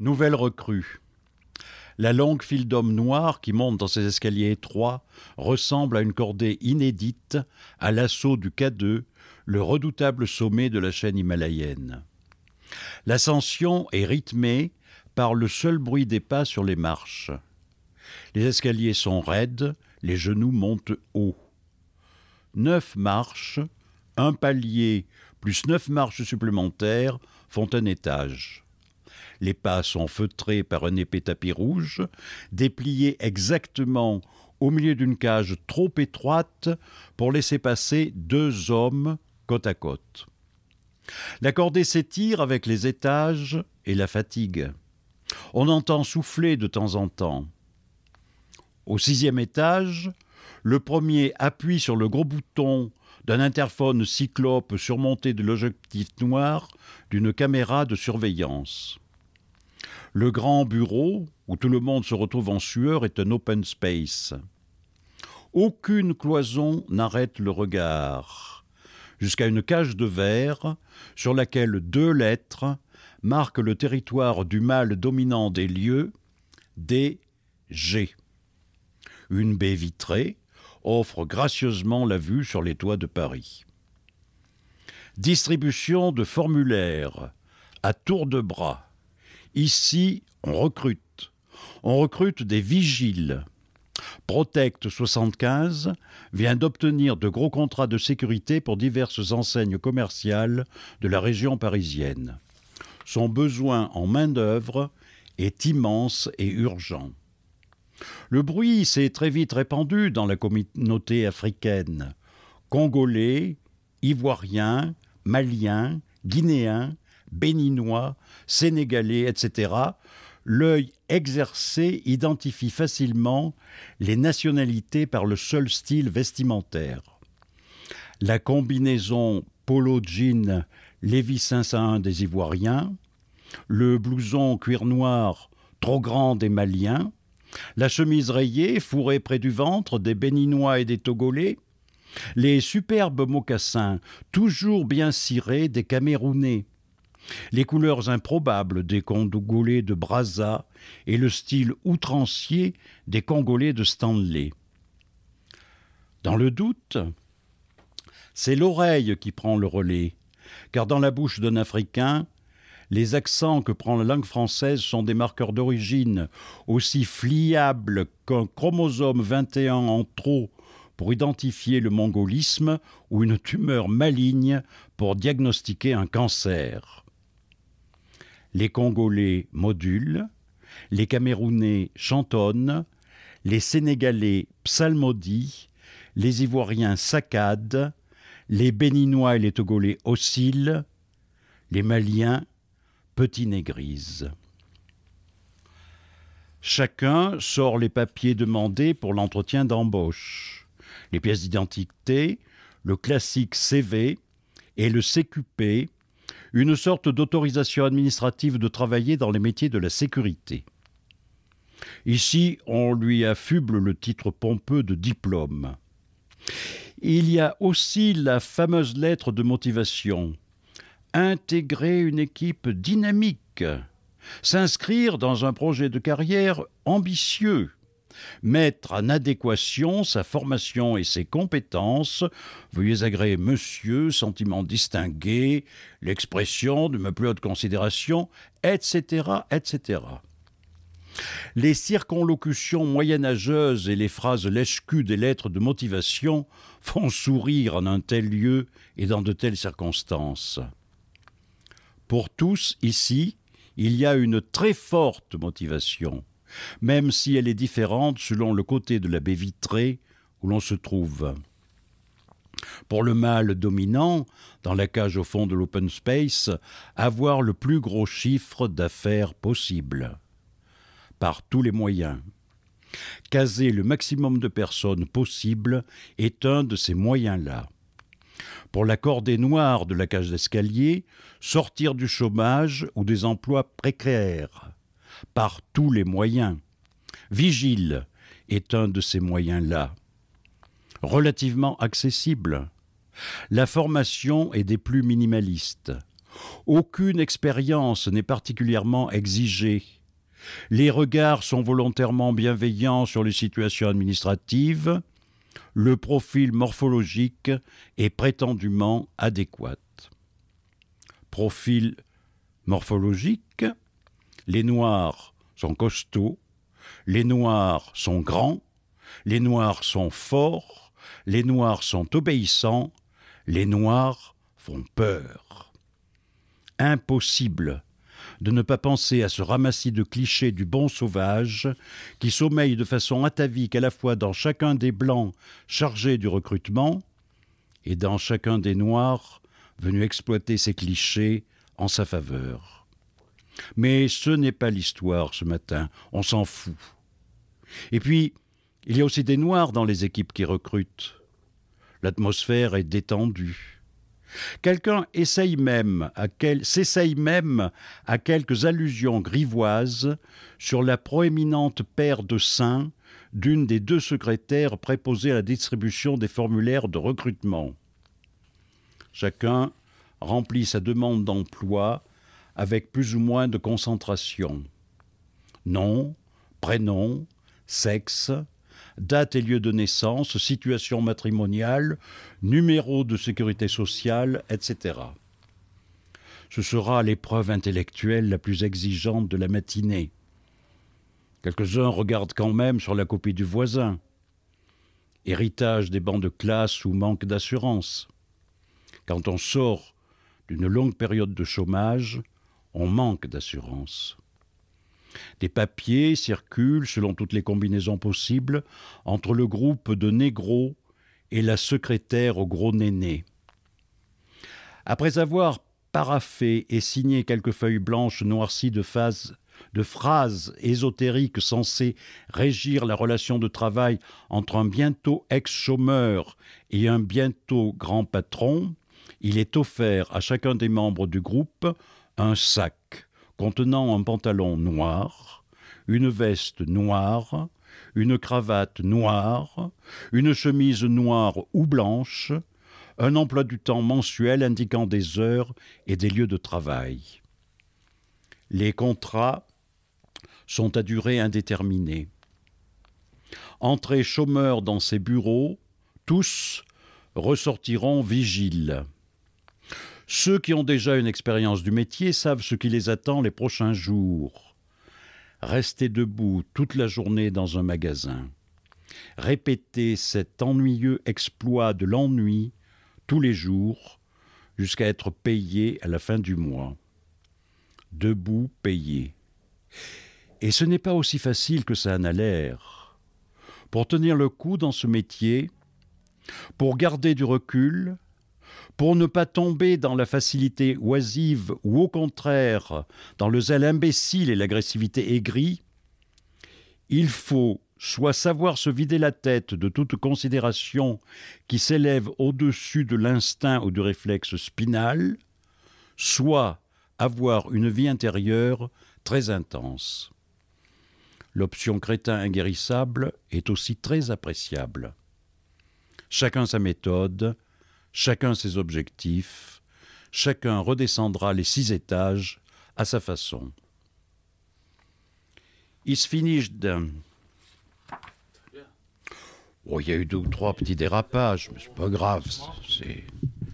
Nouvelle recrue. La longue file d'hommes noirs qui montent dans ces escaliers étroits ressemble à une cordée inédite à l'assaut du K2, le redoutable sommet de la chaîne himalayenne. L'ascension est rythmée par le seul bruit des pas sur les marches. Les escaliers sont raides, les genoux montent haut. Neuf marches, un palier plus neuf marches supplémentaires font un étage. Les pas sont feutrés par un épais tapis rouge, déplié exactement au milieu d'une cage trop étroite pour laisser passer deux hommes côte à côte. La cordée s'étire avec les étages et la fatigue. On entend souffler de temps en temps. Au sixième étage, le premier appuie sur le gros bouton d'un interphone cyclope surmonté de l'objectif noir d'une caméra de surveillance. Le grand bureau, où tout le monde se retrouve en sueur, est un open space. Aucune cloison n'arrête le regard, jusqu'à une cage de verre sur laquelle deux lettres marquent le territoire du mâle dominant des lieux, DG. Une baie vitrée offre gracieusement la vue sur les toits de Paris. Distribution de formulaires à tour de bras Ici, on recrute. On recrute des vigiles. Protect 75 vient d'obtenir de gros contrats de sécurité pour diverses enseignes commerciales de la région parisienne. Son besoin en main-d'œuvre est immense et urgent. Le bruit s'est très vite répandu dans la communauté africaine. Congolais, Ivoiriens, Maliens, Guinéens, béninois, sénégalais, etc., l'œil exercé identifie facilement les nationalités par le seul style vestimentaire. La combinaison polo jean Lévis 501 des Ivoiriens, le blouson cuir noir trop grand des Maliens, la chemise rayée fourrée près du ventre des Béninois et des Togolais, les superbes mocassins toujours bien cirés des Camerounais, les couleurs improbables des Congolais de Brazza et le style outrancier des Congolais de Stanley. Dans le doute, c'est l'oreille qui prend le relais, car dans la bouche d'un Africain, les accents que prend la langue française sont des marqueurs d'origine aussi fliables qu'un chromosome 21 en trop pour identifier le mongolisme ou une tumeur maligne pour diagnostiquer un cancer les Congolais modulent, les Camerounais chantonnent, les Sénégalais psalmodient, les Ivoiriens saccadent, les Béninois et les Togolais oscillent, les Maliens petit négrisent. Chacun sort les papiers demandés pour l'entretien d'embauche, les pièces d'identité, le classique CV et le CQP, une sorte d'autorisation administrative de travailler dans les métiers de la sécurité. Ici, on lui affuble le titre pompeux de diplôme. Il y a aussi la fameuse lettre de motivation. Intégrer une équipe dynamique, s'inscrire dans un projet de carrière ambitieux, mettre en adéquation sa formation et ses compétences, veuillez agréer monsieur, sentiment distingué, l'expression de ma plus haute considération, etc., etc. Les circonlocutions moyenâgeuses et les phrases lèche-cul des lettres de motivation font sourire en un tel lieu et dans de telles circonstances. Pour tous, ici, il y a une très forte motivation même si elle est différente selon le côté de la baie vitrée où l'on se trouve. Pour le mâle dominant, dans la cage au fond de l'open space, avoir le plus gros chiffre d'affaires possible. Par tous les moyens. Caser le maximum de personnes possible est un de ces moyens-là. Pour la cordée noire de la cage d'escalier, sortir du chômage ou des emplois précaires par tous les moyens. Vigile est un de ces moyens-là. Relativement accessible. La formation est des plus minimalistes. Aucune expérience n'est particulièrement exigée. Les regards sont volontairement bienveillants sur les situations administratives. Le profil morphologique est prétendument adéquat. Profil morphologique, les noirs sont costauds, les noirs sont grands, les noirs sont forts, les noirs sont obéissants, les noirs font peur. Impossible de ne pas penser à ce ramassis de clichés du bon sauvage qui sommeille de façon atavique à la fois dans chacun des blancs chargés du recrutement et dans chacun des noirs venus exploiter ces clichés en sa faveur. Mais ce n'est pas l'histoire ce matin, on s'en fout. Et puis, il y a aussi des noirs dans les équipes qui recrutent. L'atmosphère est détendue. Quelqu'un essaye même à quel... s'essaye même à quelques allusions grivoises sur la proéminente paire de seins d'une des deux secrétaires préposées à la distribution des formulaires de recrutement. Chacun remplit sa demande d'emploi avec plus ou moins de concentration. Nom, prénom, sexe, date et lieu de naissance, situation matrimoniale, numéro de sécurité sociale, etc. Ce sera l'épreuve intellectuelle la plus exigeante de la matinée. Quelques-uns regardent quand même sur la copie du voisin. Héritage des bancs de classe ou manque d'assurance. Quand on sort d'une longue période de chômage, on manque d'assurance. Des papiers circulent selon toutes les combinaisons possibles entre le groupe de négros et la secrétaire au gros néné. Après avoir paraffé et signé quelques feuilles blanches noircies de, de phrases ésotériques censées régir la relation de travail entre un bientôt ex-chômeur et un bientôt grand patron, il est offert à chacun des membres du groupe un sac contenant un pantalon noir, une veste noire, une cravate noire, une chemise noire ou blanche, un emploi du temps mensuel indiquant des heures et des lieux de travail. Les contrats sont à durée indéterminée. Entrés chômeurs dans ces bureaux, tous ressortiront vigiles. Ceux qui ont déjà une expérience du métier savent ce qui les attend les prochains jours. Rester debout toute la journée dans un magasin. Répéter cet ennuyeux exploit de l'ennui tous les jours jusqu'à être payé à la fin du mois. Debout, payé. Et ce n'est pas aussi facile que ça en a l'air. Pour tenir le coup dans ce métier, pour garder du recul, pour ne pas tomber dans la facilité oisive ou au contraire dans le zèle imbécile et l'agressivité aigrie, il faut soit savoir se vider la tête de toute considération qui s'élève au-dessus de l'instinct ou du réflexe spinal, soit avoir une vie intérieure très intense. L'option crétin inguérissable est aussi très appréciable. Chacun sa méthode, chacun ses objectifs, chacun redescendra les six étages à sa façon. Is finished. Oh, il y a eu deux ou trois petits dérapages, mais c'est pas grave.